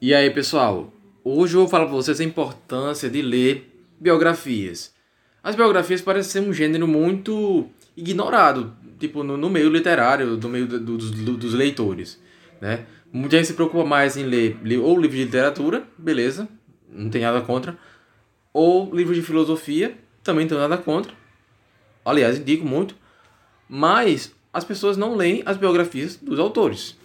E aí, pessoal? Hoje eu vou falar para vocês a importância de ler biografias. As biografias parecem ser um gênero muito ignorado, tipo, no, no meio literário, no meio do, do, do, dos leitores, né? Muita gente se preocupa mais em ler ou livro de literatura, beleza, não tem nada contra, ou livro de filosofia, também não tenho nada contra. Aliás, indico muito. Mas as pessoas não leem as biografias dos autores.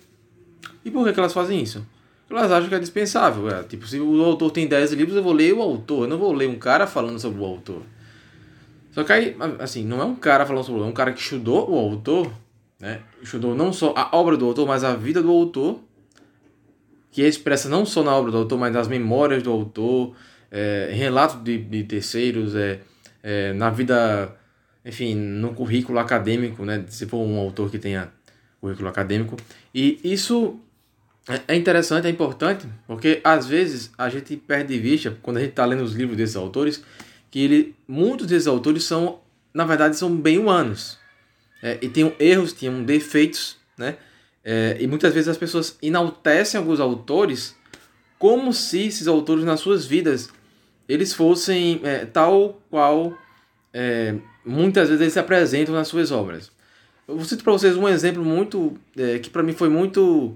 E por que, que elas fazem isso? Elas acham que é dispensável. É, tipo, se o autor tem 10 livros, eu vou ler o autor. Eu não vou ler um cara falando sobre o autor. Só que aí, assim, não é um cara falando sobre o autor, é um cara que estudou o autor, né? Estudou não só a obra do autor, mas a vida do autor, que é expressa não só na obra do autor, mas nas memórias do autor, é, relatos de, de terceiros, é, é, na vida, enfim, no currículo acadêmico, né? Se for um autor que tenha currículo acadêmico. E isso é interessante, é importante, porque às vezes a gente perde de vista, quando a gente está lendo os livros desses autores, que ele, muitos desses autores são, na verdade, são bem humanos. É, e tem erros, tinham defeitos, né? É, e muitas vezes as pessoas enaltecem alguns autores como se esses autores nas suas vidas eles fossem é, tal qual é, muitas vezes eles se apresentam nas suas obras. Eu citar para vocês um exemplo muito é, que para mim foi muito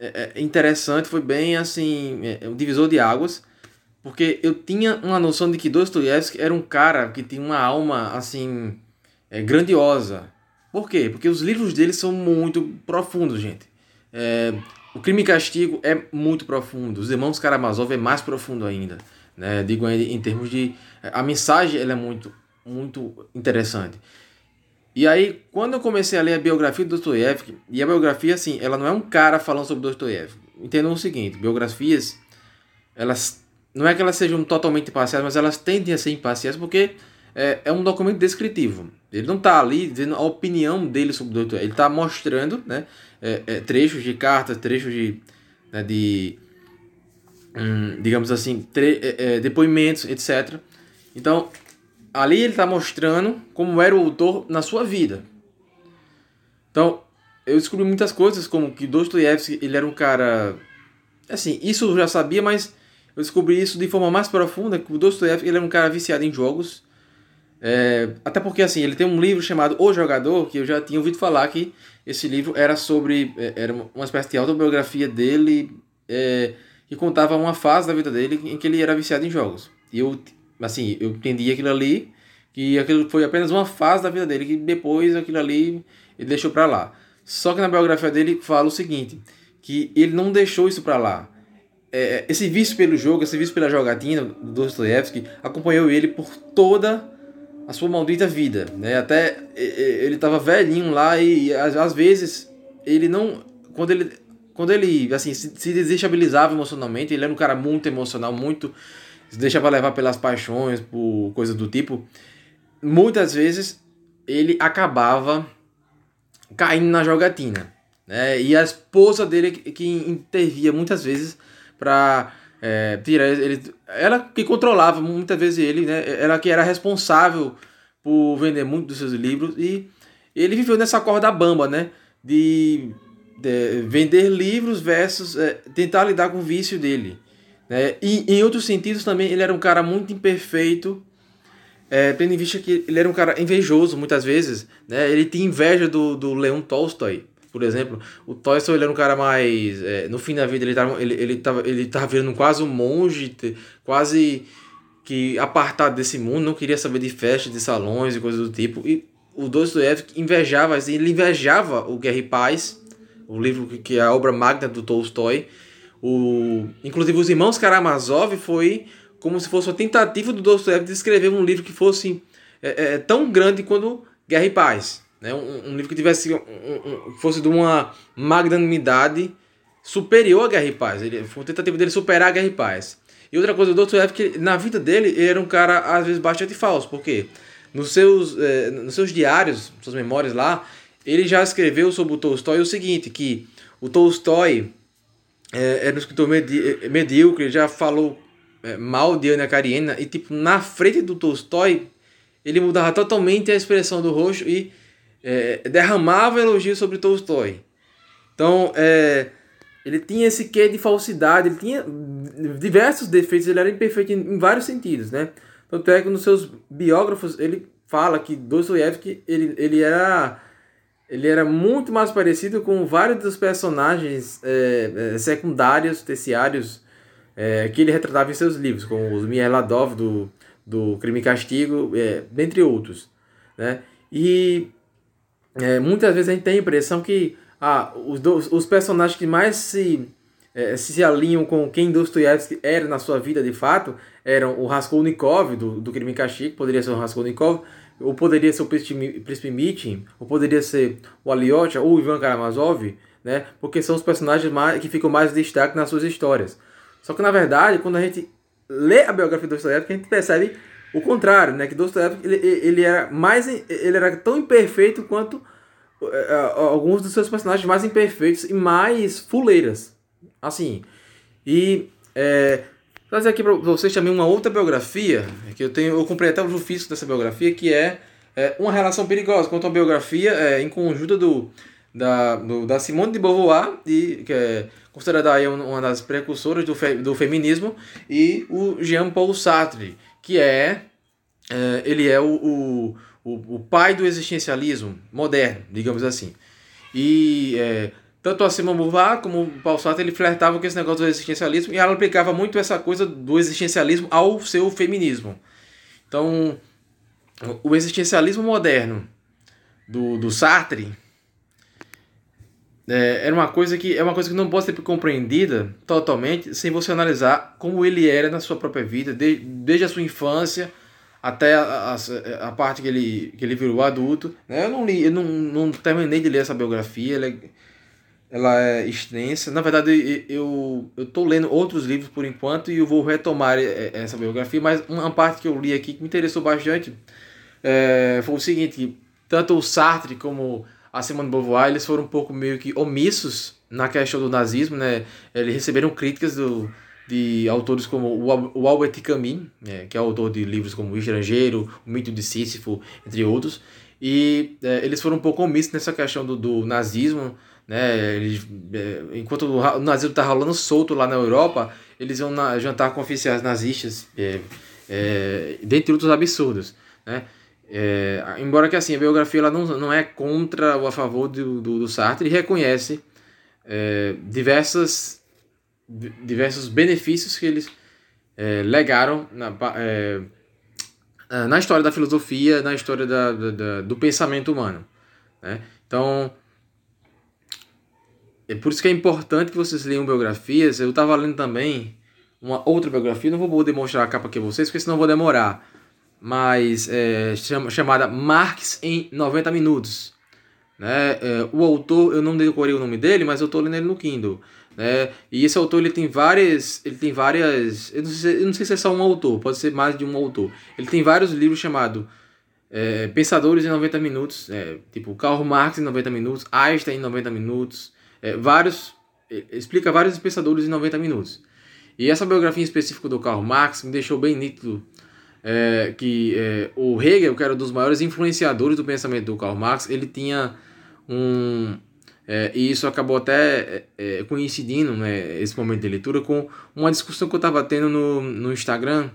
é, é, interessante, foi bem assim, um divisor de águas, porque eu tinha uma noção de que Dostoiévski era um cara que tinha uma alma assim é, grandiosa. Por quê? Porque os livros dele são muito profundos, gente. É, o Crime e Castigo é muito profundo. Os Irmãos Karamazov é mais profundo ainda. Né? Digo em termos de... A mensagem ela é muito, muito interessante. E aí, quando eu comecei a ler a biografia do Dostoiévski, e a biografia, assim, ela não é um cara falando sobre Dostoiévski. Entendam o seguinte, biografias, elas não é que elas sejam totalmente imparciais, mas elas tendem a ser imparciais porque é, é um documento descritivo. Ele não está ali dizendo a opinião dele sobre doutor. Ele está mostrando né, é, é, trechos de cartas, trechos de, né, de hum, digamos assim, é, é, depoimentos, etc. Então, ali ele está mostrando como era o autor na sua vida. Então, eu descobri muitas coisas, como que Dostoiévski, ele era um cara... Assim, isso eu já sabia, mas eu descobri isso de forma mais profunda, que o Dostoiévski ele era um cara viciado em jogos. É, até porque assim, ele tem um livro chamado O Jogador, que eu já tinha ouvido falar que esse livro era sobre. É, era uma espécie de autobiografia dele, é, que contava uma fase da vida dele em que ele era viciado em jogos. E eu, assim, eu entendi aquilo ali, que aquilo foi apenas uma fase da vida dele, que depois aquilo ali ele deixou para lá. Só que na biografia dele fala o seguinte, que ele não deixou isso para lá é, esse vício pelo jogo, esse vício pela jogatina do Dostoiévski acompanhou ele por toda a sua maldita vida, né? Até ele estava velhinho lá e às, às, vezes ele não quando ele quando ele assim se, se desestabilizava emocionalmente, ele era um cara muito emocional, muito se deixava levar pelas paixões, por coisas do tipo. Muitas vezes ele acabava caindo na jogatina, né? E a esposa dele que intervia muitas vezes para é, tirar ele. Ela que controlava muitas vezes ele, né? Ela que era responsável por vender muito dos seus livros e ele viveu nessa corda bamba, né? De, de vender livros versus é, tentar lidar com o vício dele. Né? E em outros sentidos também ele era um cara muito imperfeito, é, tendo em vista que ele era um cara invejoso muitas vezes, né? Ele tinha inveja do, do Leon Tolstói, por exemplo, o Tolstói ele era um cara mais. É, no fim da vida ele tava, ele, ele, tava, ele tava virando quase um monge, quase que apartado desse mundo, não queria saber de festas, de salões e coisas do tipo. E o Dostoiévski invejava, assim, ele invejava o Guerra e Paz, o livro que é a obra magna do Tolstói. O, inclusive, Os Irmãos Karamazov foi como se fosse uma tentativa do Dostoiévski de escrever um livro que fosse é, é, tão grande quanto Guerra e Paz. Né? Um, um livro que tivesse um, um, fosse de uma magnanimidade superior à Guerra e Paz. Ele, foi uma tentativa dele superar a Guerra e Paz. E outra coisa do Dr. que na vida dele, ele era um cara, às vezes, bastante falso. Por quê? Nos seus, eh, nos seus diários, suas memórias lá, ele já escreveu sobre o Tolstói o seguinte, que o Tolstói eh, era um escritor medi eh, medíocre, já falou eh, mal de Ana Karenina, e tipo, na frente do Tolstói, ele mudava totalmente a expressão do rosto e é, derramava elogios sobre Tolstói. Então, é, ele tinha esse quê de falsidade, ele tinha diversos defeitos, ele era imperfeito em, em vários sentidos, né? Tanto é que nos seus biógrafos ele fala que Dostoiévski ele, ele era ele era muito mais parecido com vários dos personagens é, é, secundários, terciários é, que ele retratava em seus livros, como os Mieladov do, do Crime e Castigo, é, dentre outros. Né? E é, muitas vezes a gente tem a impressão que ah, os, os personagens que mais se, é, se alinham com quem Dostoiévski era na sua vida de fato eram o Raskolnikov do, do Crime e Castigo, poderia ser o Raskolnikov, ou poderia ser o Príncipe Mitin, ou poderia ser o Alyosha ou o Ivan Karamazov, né? Porque são os personagens mais, que ficam mais destaque nas suas histórias. Só que na verdade, quando a gente lê a biografia do Dostoiévski, a gente percebe o contrário, né? Que Dostoiévski ele, ele era mais ele era tão imperfeito quanto uh, alguns dos seus personagens mais imperfeitos e mais fuleiras. Assim. E é, trazer aqui para vocês também uma outra biografia, que eu tenho, eu comprei até o físico dessa biografia, que é, é Uma Relação Perigosa, conta uma biografia é, em conjunto do, da, do, da Simone de Beauvoir, e, que é considerada aí uma das precursoras do, fe, do feminismo, e o Jean-Paul Sartre, que é, é ele é o, o, o, o pai do existencialismo moderno, digamos assim. E é, tanto a Simone Beauvoir como o Paul Sartre, ele flertava com esse negócio do existencialismo e ela aplicava muito essa coisa do existencialismo ao seu feminismo. Então, o existencialismo moderno do, do Sartre é, era uma coisa que é uma coisa que não pode ser compreendida totalmente sem você analisar como ele era na sua própria vida, de, desde a sua infância até a, a, a, parte que ele, que ele virou adulto. Né? Eu não li, eu não, não terminei de ler essa biografia, é, ela é extensa. Na verdade, eu eu tô lendo outros livros por enquanto e eu vou retomar essa biografia, mas uma parte que eu li aqui que me interessou bastante é, foi o seguinte, tanto o Sartre como a Simone de Beauvoir, eles foram um pouco meio que omissos na questão do nazismo, né? Eles receberam críticas do, de autores como o Albert Camus, é, que é autor de livros como O Estrangeiro, O Mito de Sísifo, entre outros, e é, eles foram um pouco omissos nessa questão do, do nazismo, né? Eles, é, enquanto o nazismo está rolando solto lá na Europa, eles iam na, jantar com oficiais nazistas, é, é, dentre outros absurdos, né? É, embora que assim, a biografia ela não, não é contra ou a favor do, do, do Sartre, ele reconhece é, diversas, diversos benefícios que eles é, legaram na, é, na história da filosofia, na história da, da, do pensamento humano. Né? Então, é por isso que é importante que vocês leiam biografias. Eu estava lendo também uma outra biografia, não vou poder mostrar a capa aqui a vocês, porque senão vou demorar. Mas é, chamada Marx em 90 minutos. Né? É, o autor, eu não decorei o nome dele, mas eu estou lendo ele no Kindle. Né? E esse autor ele tem várias. Ele tem várias. Eu não, sei, eu não sei se é só um autor, pode ser mais de um autor. Ele tem vários livros chamados é, Pensadores em 90 Minutos, é, tipo Karl Marx em 90 minutos, Einstein em 90 minutos é, vários, é, explica vários pensadores em 90 minutos. E essa biografia em específico do Karl Marx me deixou bem nítido é, que é, o Hegel, que era um dos maiores influenciadores do pensamento do Karl Marx, ele tinha um... É, e isso acabou até é, é, coincidindo, né, esse momento de leitura, com uma discussão que eu estava tendo no, no Instagram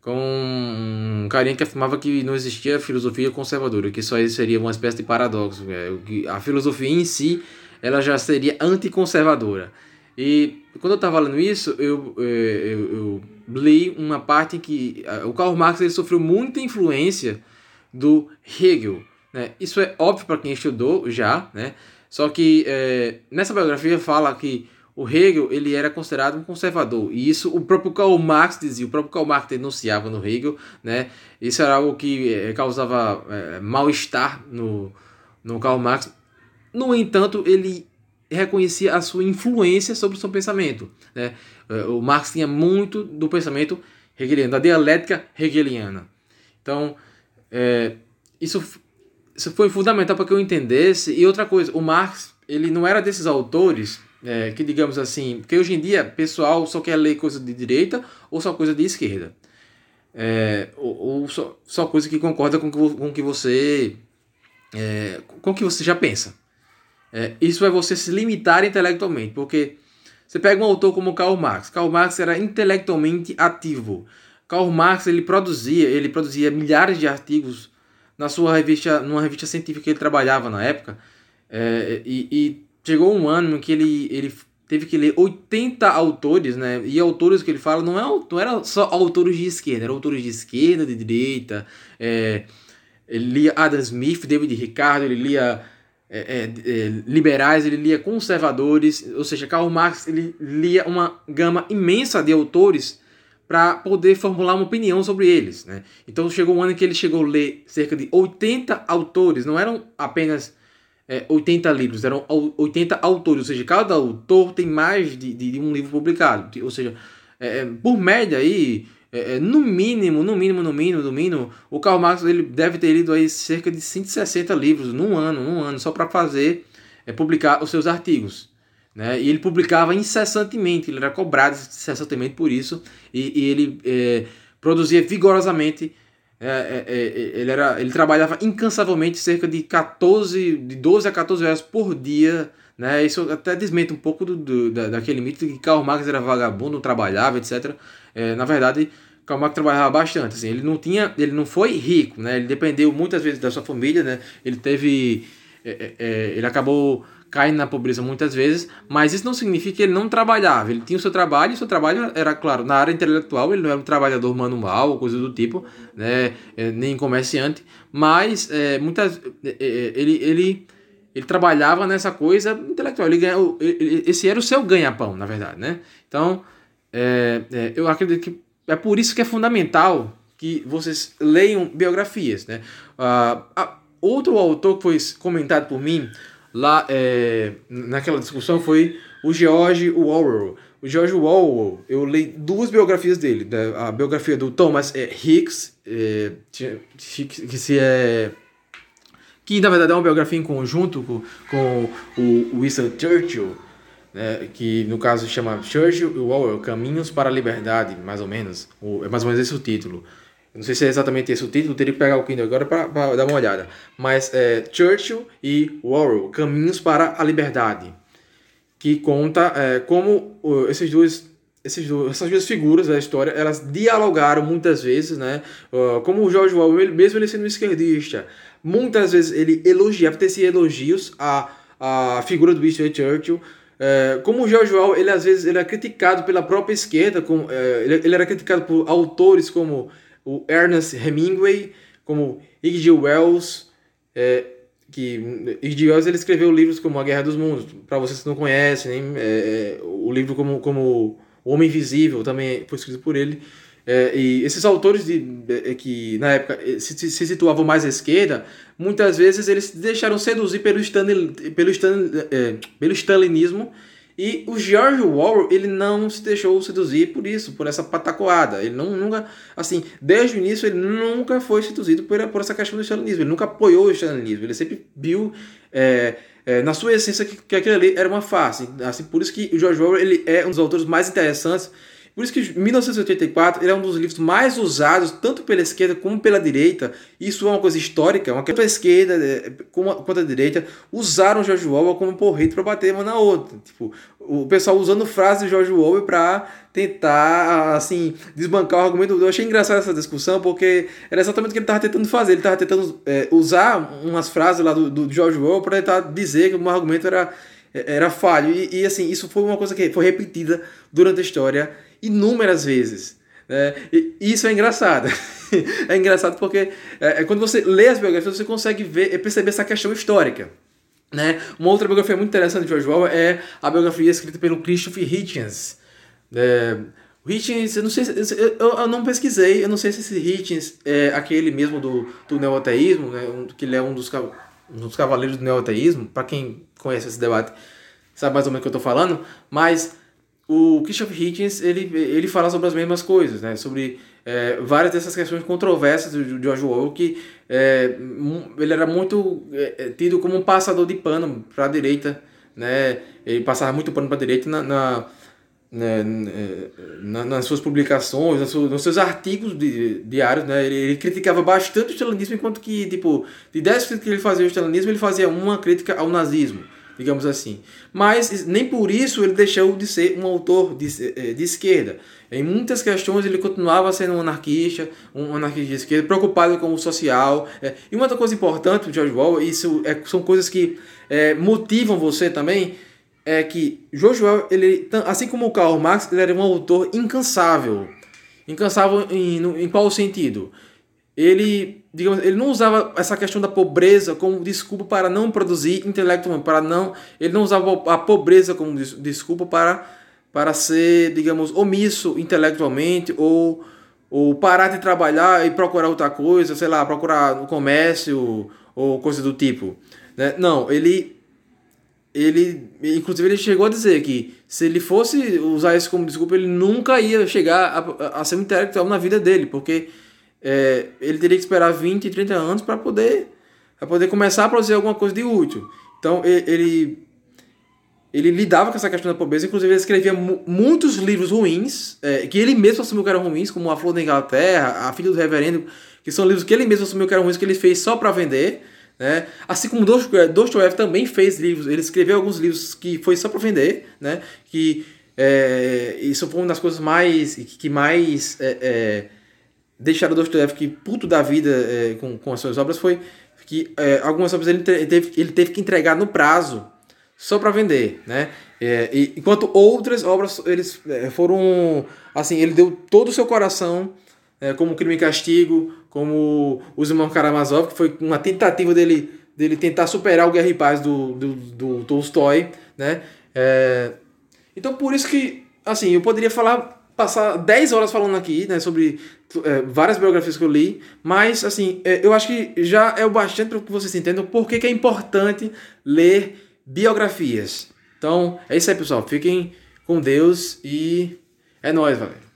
com um carinha que afirmava que não existia filosofia conservadora, que só seria uma espécie de paradoxo. É, que a filosofia em si ela já seria anticonservadora. E quando eu estava lendo isso, eu, é, eu, eu, li uma parte em que o Karl Marx ele sofreu muita influência do Hegel. Né? Isso é óbvio para quem estudou já, né? só que é, nessa biografia fala que o Hegel ele era considerado um conservador e isso o próprio Karl Marx dizia, o próprio Karl Marx denunciava no Hegel, né? Isso era algo que é, causava é, mal-estar no, no Karl Marx no entanto, ele reconhecia a sua influência sobre o seu pensamento. Né? É, o Marx tinha muito do pensamento hegeliano, da dialética hegeliana. Então, é, isso, isso foi fundamental para que eu entendesse. E outra coisa, o Marx ele não era desses autores é, que, digamos assim, porque hoje em dia pessoal só quer ler coisa de direita ou só coisa de esquerda. É, ou, ou só, só coisa que concorda com o que, com que você é, com que você já pensa. É, isso é você se limitar intelectualmente, porque você pega um autor como Karl Marx. Karl Marx era intelectualmente ativo. Karl Marx ele produzia, ele produzia milhares de artigos na sua revista, numa revista científica que ele trabalhava na época. É, e, e, chegou um ano que ele, ele teve que ler 80 autores, né? E autores que ele fala não, é, não eram só autores de esquerda, eram autores de esquerda, de direita. É, ele lia Adam Smith, David Ricardo, ele lia é, é, é, liberais, ele lia conservadores, ou seja, Karl Marx ele lia uma gama imensa de autores para poder formular uma opinião sobre eles. Né? Então chegou um ano em que ele chegou a ler cerca de 80 autores, não eram apenas é, 80 livros, eram 80 autores, ou seja, cada autor tem mais de, de, de um livro publicado, ou seja, é, é por média aí é, é, no mínimo, no mínimo, no mínimo, no mínimo, o Karl Marx ele deve ter lido aí cerca de 160 livros num ano, num ano, só para fazer, é, publicar os seus artigos. Né? E ele publicava incessantemente, ele era cobrado incessantemente por isso, e, e ele é, produzia vigorosamente, é, é, é ele, era, ele trabalhava incansavelmente cerca de 14, de 12 a 14 horas por dia, né? Isso até desmente um pouco do, do, da, daquele mito de que Karl Marx era vagabundo, trabalhava, etc. É, na verdade, Karl Marx trabalhava bastante. Assim, ele não tinha, ele não foi rico, né? Ele dependeu muitas vezes da sua família, né? Ele teve, é, é, ele acabou caindo na pobreza muitas vezes, mas isso não significa que ele não trabalhava. Ele tinha o seu trabalho, e o seu trabalho era, claro, na área intelectual, ele não era um trabalhador manual ou coisa do tipo, né? É, nem comerciante, mas é, muitas, ele, ele ele trabalhava nessa coisa intelectual. Ele esse era o seu ganha-pão, na verdade, né? Então, é, é, eu acredito que é por isso que é fundamental que vocês leiam biografias, né? Uh, outro autor que foi comentado por mim lá é, naquela discussão foi o George Orwell. O George Orwell, eu li duas biografias dele. Né? A biografia do Thomas é, Hicks, é, que se é que na verdade é uma biografia em conjunto com, com o Winston Churchill, né, que no caso chama Churchill e Orwell, Caminhos para a Liberdade, mais ou menos. É mais ou menos esse o título. Não sei se é exatamente esse o título, teria que pegar o Kindle agora para dar uma olhada. Mas é Churchill e Orwell, Caminhos para a Liberdade, que conta é, como esses dois esses dois, essas duas figuras da história, elas dialogaram muitas vezes, né? Como o George Orwell, mesmo ele sendo um esquerdista, muitas vezes ele elogiava, tecia elogios à, à figura do Winston Churchill, é, como o George Orwell, ele às vezes ele é criticado pela própria esquerda, com, é, ele, ele era criticado por autores como o Ernest Hemingway, como H.G. Wells, é, que H.G. Wells ele escreveu livros como A Guerra dos Mundos, para vocês que não conhecem, é, o livro como, como o Homem Invisível também foi escrito por ele. É, e esses autores de, de, que na época se, se, situavam mais à esquerda, muitas vezes eles se deixaram seduzir pelo, Stalin, pelo, é, pelo stalinismo e o George Orwell ele não se deixou seduzir por isso, por essa patacoada. Ele não, nunca, assim, desde o início ele nunca foi seduzido por, por essa questão do stalinismo. Ele nunca apoiou o stalinismo. Ele sempre viu é, é, na sua essência que, que aquilo ali era uma farsa. Assim, por isso que o George Orwell ele é um dos autores mais interessantes. Por isso que 1984 ele é um dos livros mais usados tanto pela esquerda como pela direita. Isso é uma coisa histórica, uma tanto a esquerda é, quanto a direita usaram George Orwell como porrete para bater uma na outra. Tipo, o pessoal usando frases de George Orwell para tentar assim desbancar o argumento. Eu achei engraçada essa discussão porque era exatamente o que ele estava tentando fazer. Ele estava tentando é, usar umas frases lá do, do George Orwell para tentar dizer que o argumento era era falho e, e, assim isso foi uma coisa que foi repetida durante a história inúmeras vezes. Né? E isso é engraçado. é engraçado porque é, é, quando você lê as biografias você consegue ver e perceber essa questão histórica. Né? Uma outra biografia muito interessante de George Orwell é a biografia escrita pelo Christopher Hitchens. É, Hitchens, eu não sei, eu, eu não pesquisei, eu não sei se esse Hitchens é aquele mesmo do, do neoteísmo, né, que ele é um dos, um dos cavaleiros do neoteísmo, para quem conhece esse debate sabe mais ou menos o que eu estou falando, mas o Christopher Hitchens, ele, ele fala sobre as mesmas coisas, né, sobre é, várias dessas questões controversas do George Orwell, que é, ele era muito é, é, tido como um passador de pano para a direita, né? Ele passava muito pano para a direita na, na, né, na, nas suas publicações, nos seus, nos seus artigos de, diários, né? Ele, ele, criticava bastante o stalinismo, enquanto que, tipo, de 10 críticas que ele fazia ao stalinismo, ele fazia uma crítica ao nazismo. Digamos assim. Mas nem por isso ele deixou de ser um autor de, eh, de esquerda. Em muitas questões ele continuava sendo um anarquista, um anarquista de esquerda, preocupado com o social. É. E uma outra coisa importante do George Orwell, isso é, são coisas que é, motivam você também, é que George Orwell, ele, assim como o Karl Marx, ele era um autor incansável. Incansável em, em qual sentido? Ele, digamos, ele não usava essa questão da pobreza como desculpa para não produzir intelectualmente, para não, ele não usava a pobreza como desculpa para para ser, digamos, omisso intelectualmente ou ou parar de trabalhar e procurar outra coisa, sei lá, procurar no comércio ou coisa do tipo. Né? Não, ele ele inclusive ele chegou a dizer que se ele fosse usar isso como desculpa ele nunca ia chegar a, a ser um intelectual na vida dele porque é, ele teria que esperar 20 30 anos para poder poder começar a produzir alguma coisa de útil então ele ele lidava com essa questão da pobreza inclusive ele escrevia muitos livros ruins é, que ele mesmo assumiu que eram ruins como a flor da Inglaterra a filha do reverendo que são livros que ele mesmo assumiu que eram ruins que ele fez só para vender né? Assim como Dostoiévski também fez livros, ele escreveu alguns livros que foi só para vender, né? que é, isso foi uma das coisas mais que mais é, é, deixaram Dostoiévski puto da vida é, com, com as suas obras foi que é, algumas obras ele teve, ele teve que entregar no prazo só para vender, né? É, e, enquanto outras obras eles é, foram assim, ele deu todo o seu coração é, como Crime e Castigo, como Os Irmãos Karamazov, que foi uma tentativa dele, dele tentar superar o Guerra e Paz do, do, do Tolstói, né? É, então por isso que, assim, eu poderia falar, passar 10 horas falando aqui, né, sobre é, várias biografias que eu li, mas, assim, é, eu acho que já é o bastante para que vocês entendam por que, que é importante ler biografias. Então, é isso aí, pessoal. Fiquem com Deus e é nóis, valeu.